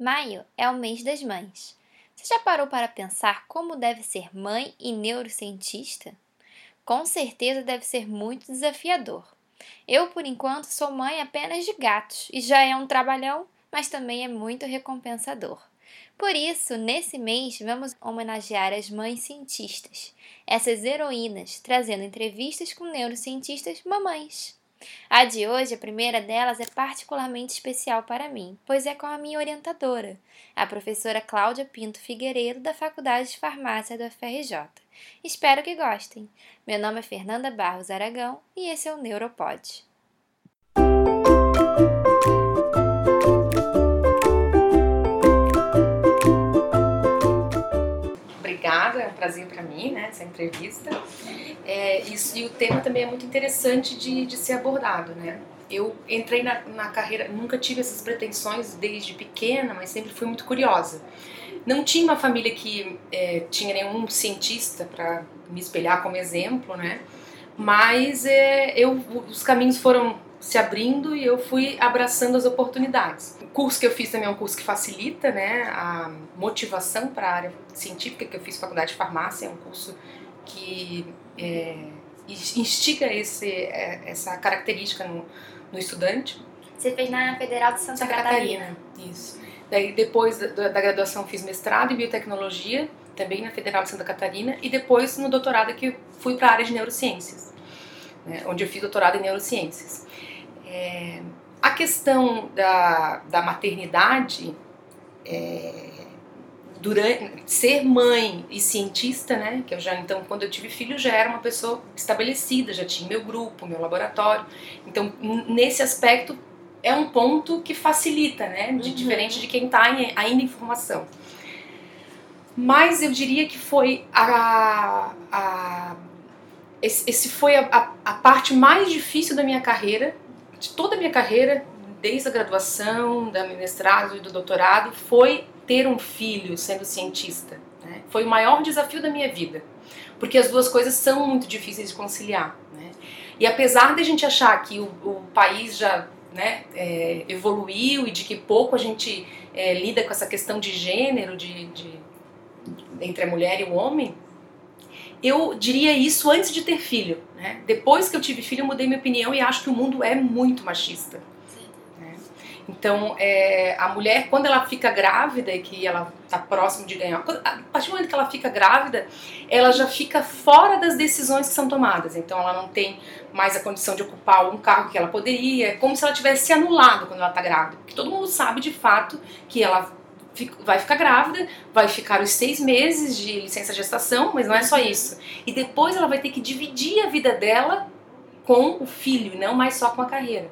Maio é o mês das mães. Você já parou para pensar como deve ser mãe e neurocientista? Com certeza deve ser muito desafiador. Eu, por enquanto, sou mãe apenas de gatos e já é um trabalhão, mas também é muito recompensador. Por isso, nesse mês, vamos homenagear as mães cientistas, essas heroínas, trazendo entrevistas com neurocientistas mamães. A de hoje, a primeira delas, é particularmente especial para mim, pois é com a minha orientadora, a professora Cláudia Pinto Figueiredo, da Faculdade de Farmácia do FRJ. Espero que gostem. Meu nome é Fernanda Barros Aragão e esse é o Neuropod. Um prazer para mim, né, essa entrevista. É, isso, e o tema também é muito interessante de, de ser abordado, né? Eu entrei na, na carreira, nunca tive essas pretensões desde pequena, mas sempre fui muito curiosa. Não tinha uma família que é, tinha nenhum cientista para me espelhar como exemplo, né? Mas é, eu, os caminhos foram se abrindo e eu fui abraçando as oportunidades. O curso que eu fiz também é um curso que facilita né, a motivação para a área científica, que eu fiz faculdade de farmácia, é um curso que é, instiga esse, é, essa característica no, no, estudante. Você fez na Federal de Santa, Santa Catarina. Catarina. Isso. Daí depois da, da, graduação fiz mestrado em biotecnologia, também na Federal de Santa Catarina, e depois no doutorado que fui para a área de neurociências, né, onde eu fiz doutorado em neurociências. É, a questão da, da maternidade é, durante ser mãe e cientista, né? Que eu já então quando eu tive filho já era uma pessoa estabelecida, já tinha meu grupo, meu laboratório. Então nesse aspecto é um ponto que facilita, né? De, uhum. Diferente de quem está ainda em formação. Mas eu diria que foi a, a esse, esse, foi a, a, a parte mais difícil da minha carreira, de toda a minha carreira, desde a graduação, da mestrado e do doutorado, foi ter um filho sendo cientista. Né? Foi o maior desafio da minha vida, porque as duas coisas são muito difíceis de conciliar. Né? E apesar de a gente achar que o, o país já né, é, evoluiu e de que pouco a gente é, lida com essa questão de gênero, de, de, entre a mulher e o homem, eu diria isso antes de ter filho. Né? Depois que eu tive filho, eu mudei minha opinião e acho que o mundo é muito machista. Então, é, a mulher, quando ela fica grávida e que ela está próximo de ganhar, a partir do momento que ela fica grávida, ela já fica fora das decisões que são tomadas. Então, ela não tem mais a condição de ocupar um cargo que ela poderia, é como se ela tivesse se anulado quando ela está grávida. Porque todo mundo sabe de fato que ela vai ficar grávida, vai ficar os seis meses de licença gestação, mas não é só isso. E depois ela vai ter que dividir a vida dela com o filho, não mais só com a carreira.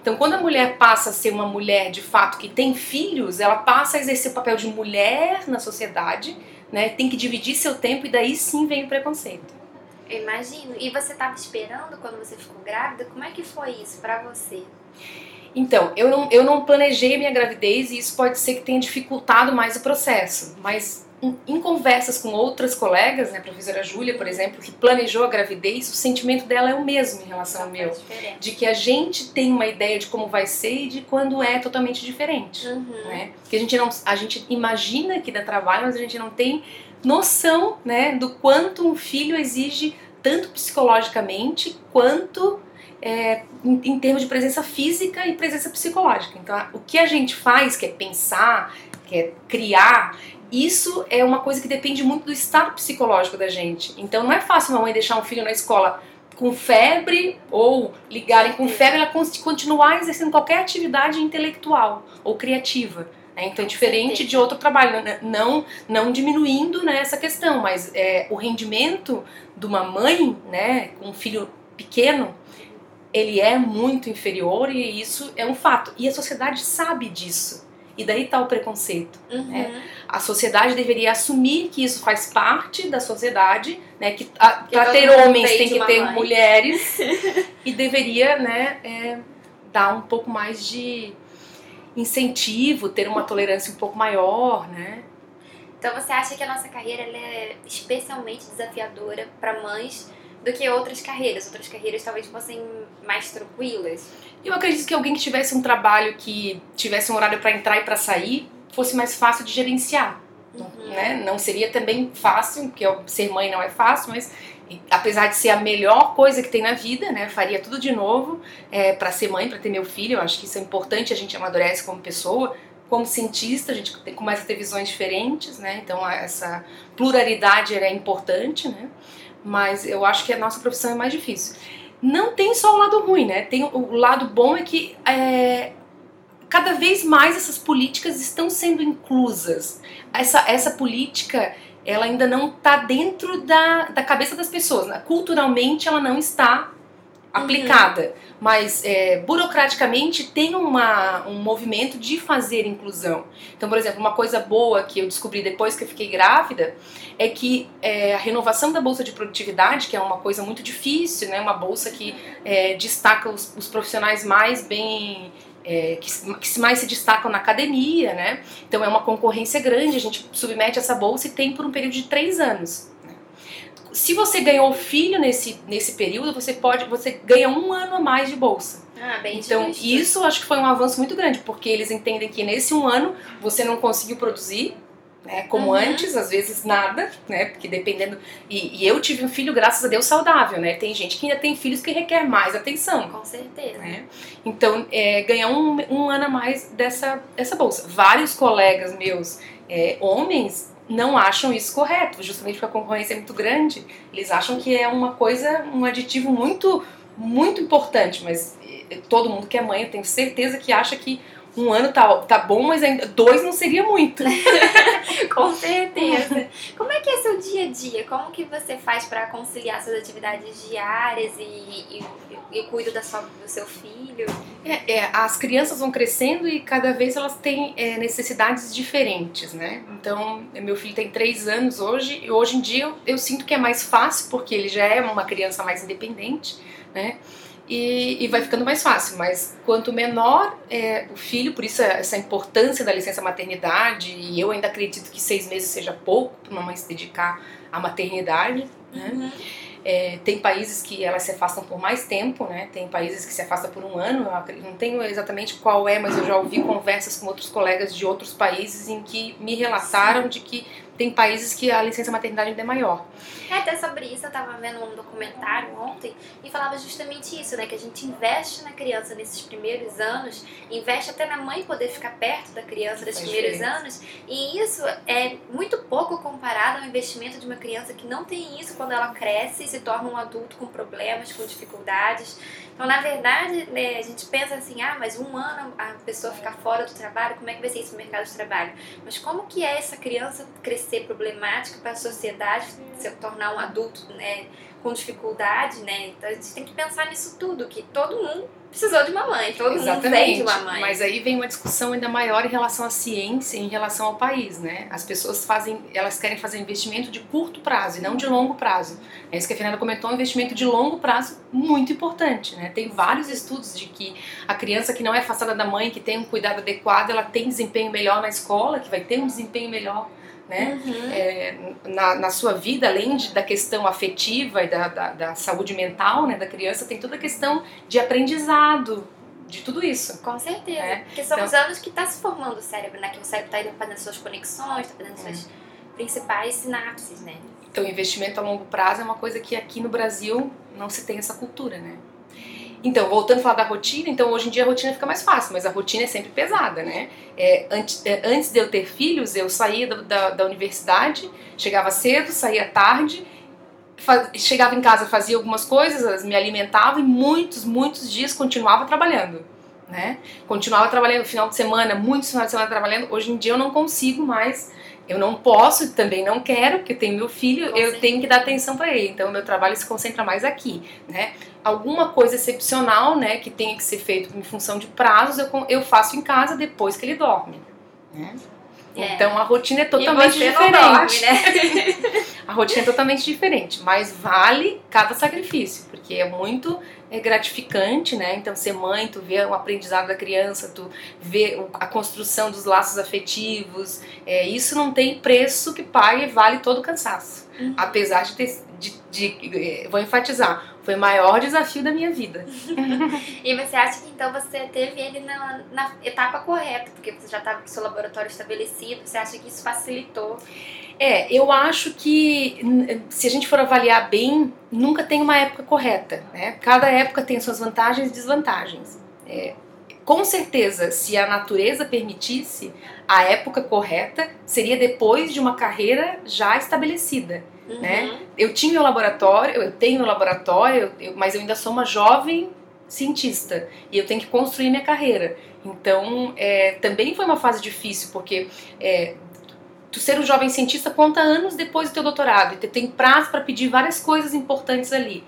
Então, quando a mulher passa a ser uma mulher de fato que tem filhos, ela passa a exercer o papel de mulher na sociedade, né? Tem que dividir seu tempo e daí sim vem o preconceito. Eu imagino. E você estava esperando quando você ficou grávida? Como é que foi isso para você? Então, eu não, eu não planejei a minha gravidez e isso pode ser que tenha dificultado mais o processo. Mas em conversas com outras colegas, né, a professora Júlia, por exemplo, que planejou a gravidez, o sentimento dela é o mesmo em relação ao meu. De que a gente tem uma ideia de como vai ser e de quando é totalmente diferente. Uhum. Né? Que a gente, não, a gente imagina que dá trabalho, mas a gente não tem noção né, do quanto um filho exige tanto psicologicamente quanto é, em, em termos de presença física e presença psicológica. Então, o que a gente faz, que é pensar, que é criar, isso é uma coisa que depende muito do estado psicológico da gente. Então não é fácil uma mãe deixar um filho na escola com febre ou ligarem com febre, ela continuar exercendo qualquer atividade intelectual ou criativa. Né? Então é diferente de outro trabalho, né? não, não diminuindo né, essa questão, mas é, o rendimento de uma mãe né, com um filho pequeno ele é muito inferior e isso é um fato. E a sociedade sabe disso. E daí está o preconceito. Uhum. Né? A sociedade deveria assumir que isso faz parte da sociedade, né? que para ter homens tem que ter mãe. mulheres e deveria né, é, dar um pouco mais de incentivo, ter uma tolerância um pouco maior, né? Então você acha que a nossa carreira é especialmente desafiadora para mães do que outras carreiras? Outras carreiras talvez fossem mais tranquilas? Eu acredito que alguém que tivesse um trabalho que tivesse um horário para entrar e para sair, fosse mais fácil de gerenciar. Uhum. Né? Não seria também fácil, porque ser mãe não é fácil, mas apesar de ser a melhor coisa que tem na vida, né, faria tudo de novo é, para ser mãe, para ter meu filho. Eu acho que isso é importante. A gente amadurece como pessoa, como cientista, a gente começa a ter visões diferentes, né? Então essa pluralidade é importante, né? Mas eu acho que a nossa profissão é mais difícil. Não tem só o lado ruim, né? Tem o lado bom é que é, cada vez mais essas políticas estão sendo inclusas. Essa, essa política ela ainda não está dentro da, da cabeça das pessoas. Né? Culturalmente ela não está aplicada, uhum. mas é, burocraticamente tem uma, um movimento de fazer inclusão. Então, por exemplo, uma coisa boa que eu descobri depois que eu fiquei grávida é que é, a renovação da bolsa de produtividade, que é uma coisa muito difícil, né, uma bolsa que é, destaca os, os profissionais mais bem é, que, que mais se destacam na academia, né? Então é uma concorrência grande, a gente submete essa bolsa e tem por um período de três anos. Se você ganhou filho nesse, nesse período, você pode, você ganha um ano a mais de bolsa. Ah, bem então justo. isso acho que foi um avanço muito grande, porque eles entendem que nesse um ano você não conseguiu produzir, né? Como uhum. antes, às vezes nada, né? Porque dependendo. E, e, eu tive um filho, graças a Deus, saudável, né? Tem gente que ainda tem filhos que requer mais atenção. Com certeza. Né? Então, é, ganhar um, um ano a mais dessa, dessa bolsa. Vários colegas meus, é, homens, não acham isso correto, justamente porque a concorrência é muito grande. Eles acham que é uma coisa, um aditivo muito, muito importante, mas é, todo mundo que é mãe, eu tenho certeza que acha que um ano tá, tá bom, mas ainda dois não seria muito. Com certeza. Como é que é seu dia a dia? Como que você faz para conciliar suas atividades diárias e, e, e cuido da sua, do seu filho? É, é, as crianças vão crescendo e cada vez elas têm é, necessidades diferentes, né? Então, meu filho tem três anos hoje e hoje em dia eu, eu sinto que é mais fácil porque ele já é uma criança mais independente, né? E, e, vai ficando mais fácil. Mas quanto menor é o filho, por isso essa importância da licença maternidade, e eu ainda acredito que seis meses seja pouco para uma mãe se dedicar à maternidade. Né? Uhum. É, tem países que elas se afastam por mais tempo, né? Tem países que se afastam por um ano. Eu não tenho exatamente qual é, mas eu já ouvi conversas com outros colegas de outros países em que me relataram de que tem países que a licença maternidade ainda é maior. É, até sobre isso eu tava vendo um documentário ontem e falava justamente isso, né? Que a gente investe na criança nesses primeiros anos, investe até na mãe poder ficar perto da criança nesses primeiros anos, e isso é muito pouco comparado ao investimento de uma criança que não tem isso quando ela cresce e se torna um adulto com problemas, com dificuldades. Então, na verdade, né, a gente pensa assim, ah, mas um ano a pessoa ficar fora do trabalho, como é que vai ser isso no mercado de trabalho? Mas como que é essa criança crescer problemática para a sociedade, se tornar um adulto, né, com dificuldade, né? Então a gente tem que pensar nisso tudo, que todo mundo precisou de uma mãe, todo Exatamente. mundo vem de uma mãe. Mas aí vem uma discussão ainda maior em relação à ciência, em relação ao país, né? As pessoas fazem, elas querem fazer investimento de curto prazo e não de longo prazo. É isso que a Fernanda comentou, um investimento de longo prazo muito importante, né? Tem vários estudos de que a criança que não é afastada da mãe, que tem um cuidado adequado, ela tem desempenho melhor na escola, que vai ter um desempenho melhor né? Uhum. É, na, na sua vida, além de, da questão afetiva e da, da, da, saúde mental né, da criança, tem toda a questão de aprendizado, de tudo isso. Com certeza. É? Porque são então, os anos que está se formando o cérebro, né? Que o cérebro está fazendo suas conexões, está fazendo suas é. principais sinapses, né? Então, investimento a longo prazo é uma coisa que aqui no Brasil não se tem essa cultura, né? Então, voltando a falar da rotina, então hoje em dia a rotina fica mais fácil, mas a rotina é sempre pesada, né? É, antes, é, antes de eu ter filhos, eu saía da, da, da universidade, chegava cedo, saía tarde, faz, chegava em casa, fazia algumas coisas, me alimentava e muitos, muitos dias continuava trabalhando. Né? Continuava trabalhando no final de semana, muitos finais de semana trabalhando. Hoje em dia eu não consigo mais eu não posso, também não quero, porque tenho meu filho, Com eu certeza. tenho que dar atenção para ele. Então, meu trabalho se concentra mais aqui, né? Alguma coisa excepcional, né, que tenha que ser feito em função de prazos, eu, eu faço em casa depois que ele dorme, né? É. Então a rotina é totalmente diferente. Dorme, né? a rotina é totalmente diferente, mas vale cada sacrifício, porque é muito é gratificante, né? Então ser mãe, tu vê o aprendizado da criança, tu vê a construção dos laços afetivos, é, isso não tem preço que pague, vale todo o cansaço. Uhum. Apesar de ter, de, de, é, vou enfatizar, Foi o maior desafio da minha vida. e você acha que então você teve ele na, na etapa correta, porque você já estava com seu laboratório estabelecido, você acha que isso facilitou? É, eu acho que se a gente for avaliar bem, nunca tem uma época correta. Né? Cada época tem suas vantagens e desvantagens. É, com certeza, se a natureza permitisse, a época correta seria depois de uma carreira já estabelecida. Uhum. Né? Eu tinha meu laboratório, eu tenho meu laboratório, eu, mas eu ainda sou uma jovem cientista e eu tenho que construir minha carreira. Então, é, também foi uma fase difícil, porque é, tu ser um jovem cientista conta anos depois do teu doutorado e tu tem prazo para pedir várias coisas importantes ali.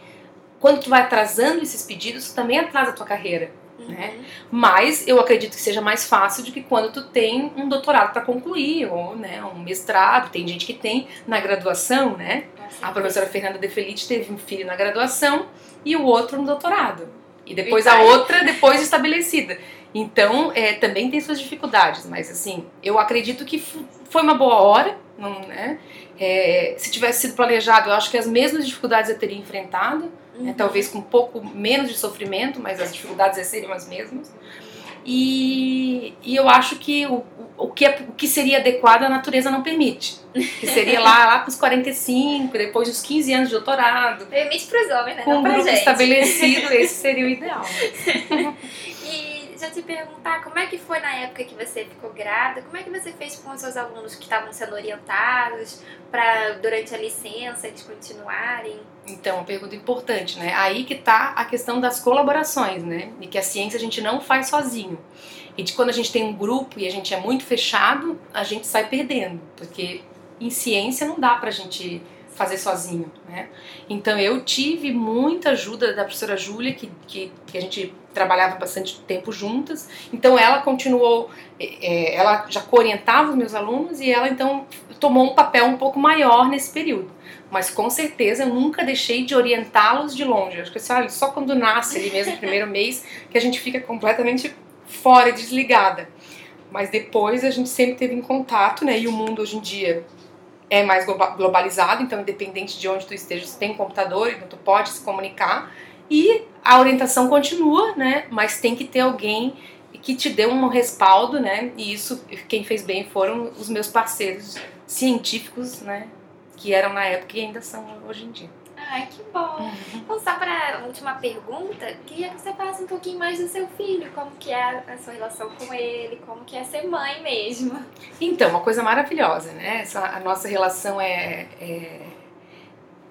Quando tu vai atrasando esses pedidos, tu também atrasa a tua carreira. Uhum. Né? Mas eu acredito que seja mais fácil do que quando tu tem um doutorado para concluir, ou né, um mestrado, tem gente que tem na graduação, né? A professora Fernanda De Felice teve um filho na graduação e o outro no doutorado. E depois a outra depois estabelecida. Então, é, também tem suas dificuldades, mas assim, eu acredito que foi uma boa hora, não, né? É, se tivesse sido planejado, eu acho que as mesmas dificuldades eu teria enfrentado, uhum. né? talvez com um pouco menos de sofrimento, mas as dificuldades seriam as mesmas. E, e eu acho que o, o, que é, o que seria adequado a natureza não permite. Que seria lá, lá com os 45, depois dos 15 anos de doutorado. Permite para os homens, né? Com um grupo gente. estabelecido, esse seria o ideal. deixa eu te perguntar, como é que foi na época que você ficou grávida? Como é que você fez com os seus alunos que estavam sendo orientados para durante a licença eles continuarem? Então, uma pergunta importante, né? Aí que tá a questão das colaborações, né? E que a ciência a gente não faz sozinho. E de quando a gente tem um grupo e a gente é muito fechado, a gente sai perdendo, porque em ciência não dá pra gente fazer sozinho, né? Então eu tive muita ajuda da professora Júlia, que, que, que, a gente trabalhava bastante tempo juntas. Então ela continuou, é, ela já orientava os meus alunos e ela então tomou um papel um pouco maior nesse período. Mas com certeza eu nunca deixei de orientá-los de longe. acho que assim, só quando nasce ali mesmo, primeiro mês, que a gente fica completamente fora, desligada. Mas depois a gente sempre teve em contato, né? E o mundo hoje em dia é mais globalizado, então independente de onde tu esteja, tem computador, então tu pode se comunicar e a orientação continua, né? Mas tem que ter alguém que te dê um respaldo, né? E isso quem fez bem foram os meus parceiros científicos, né? Que eram na época e ainda são hoje em dia. Ai, que bom. Então, só para a última pergunta, queria que você falasse um pouquinho mais do seu filho, como que é a sua relação com ele, como que é ser mãe mesmo. Então, uma coisa maravilhosa, né? Essa, a nossa relação é, é,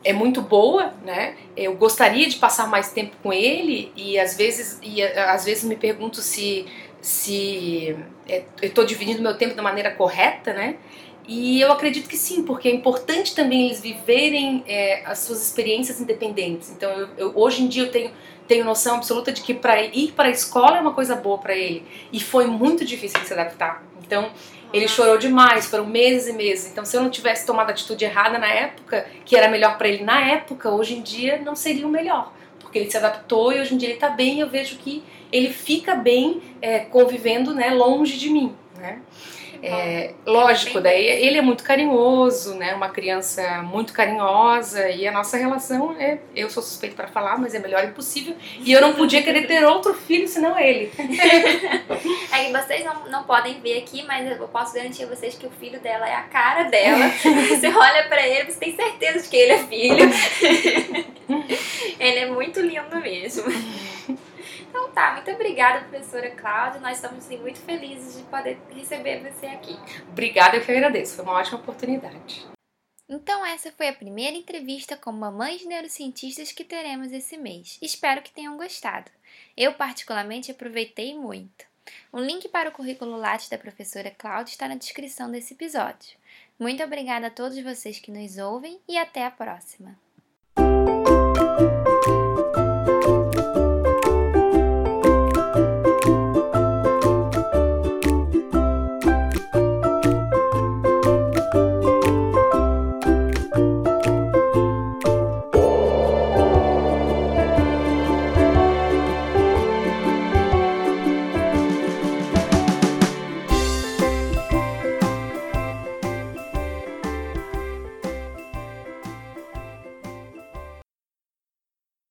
é, muito boa, né? Eu gostaria de passar mais tempo com ele e às vezes, e, às vezes me pergunto se, se é, eu estou dividindo meu tempo da maneira correta, né? E eu acredito que sim, porque é importante também eles viverem é, as suas experiências independentes. Então, eu, eu, hoje em dia eu tenho, tenho noção absoluta de que para ir para a escola é uma coisa boa para ele. E foi muito difícil de se adaptar. Então, ele chorou demais, foram meses e meses. Então, se eu não tivesse tomado a atitude errada na época, que era melhor para ele na época, hoje em dia não seria o melhor. Porque ele se adaptou e hoje em dia ele está bem eu vejo que ele fica bem é, convivendo né, longe de mim. Né? É, lógico, daí ele é muito carinhoso, né? Uma criança muito carinhosa e a nossa relação é, eu sou suspeito para falar, mas é melhor impossível. E eu não podia querer ter outro filho senão ele. é que vocês não, não podem ver aqui, mas eu posso garantir a vocês que o filho dela é a cara dela. você olha para ele, você tem certeza de que ele é filho. ele é muito lindo mesmo. Então tá, muito obrigada, professora Cláudia. Nós estamos assim, muito felizes de poder receber você aqui. Obrigada, eu que agradeço. Foi uma ótima oportunidade. Então essa foi a primeira entrevista com mamães neurocientistas que teremos esse mês. Espero que tenham gostado. Eu particularmente aproveitei muito. Um link para o currículo Lattes da professora Cláudia está na descrição desse episódio. Muito obrigada a todos vocês que nos ouvem e até a próxima.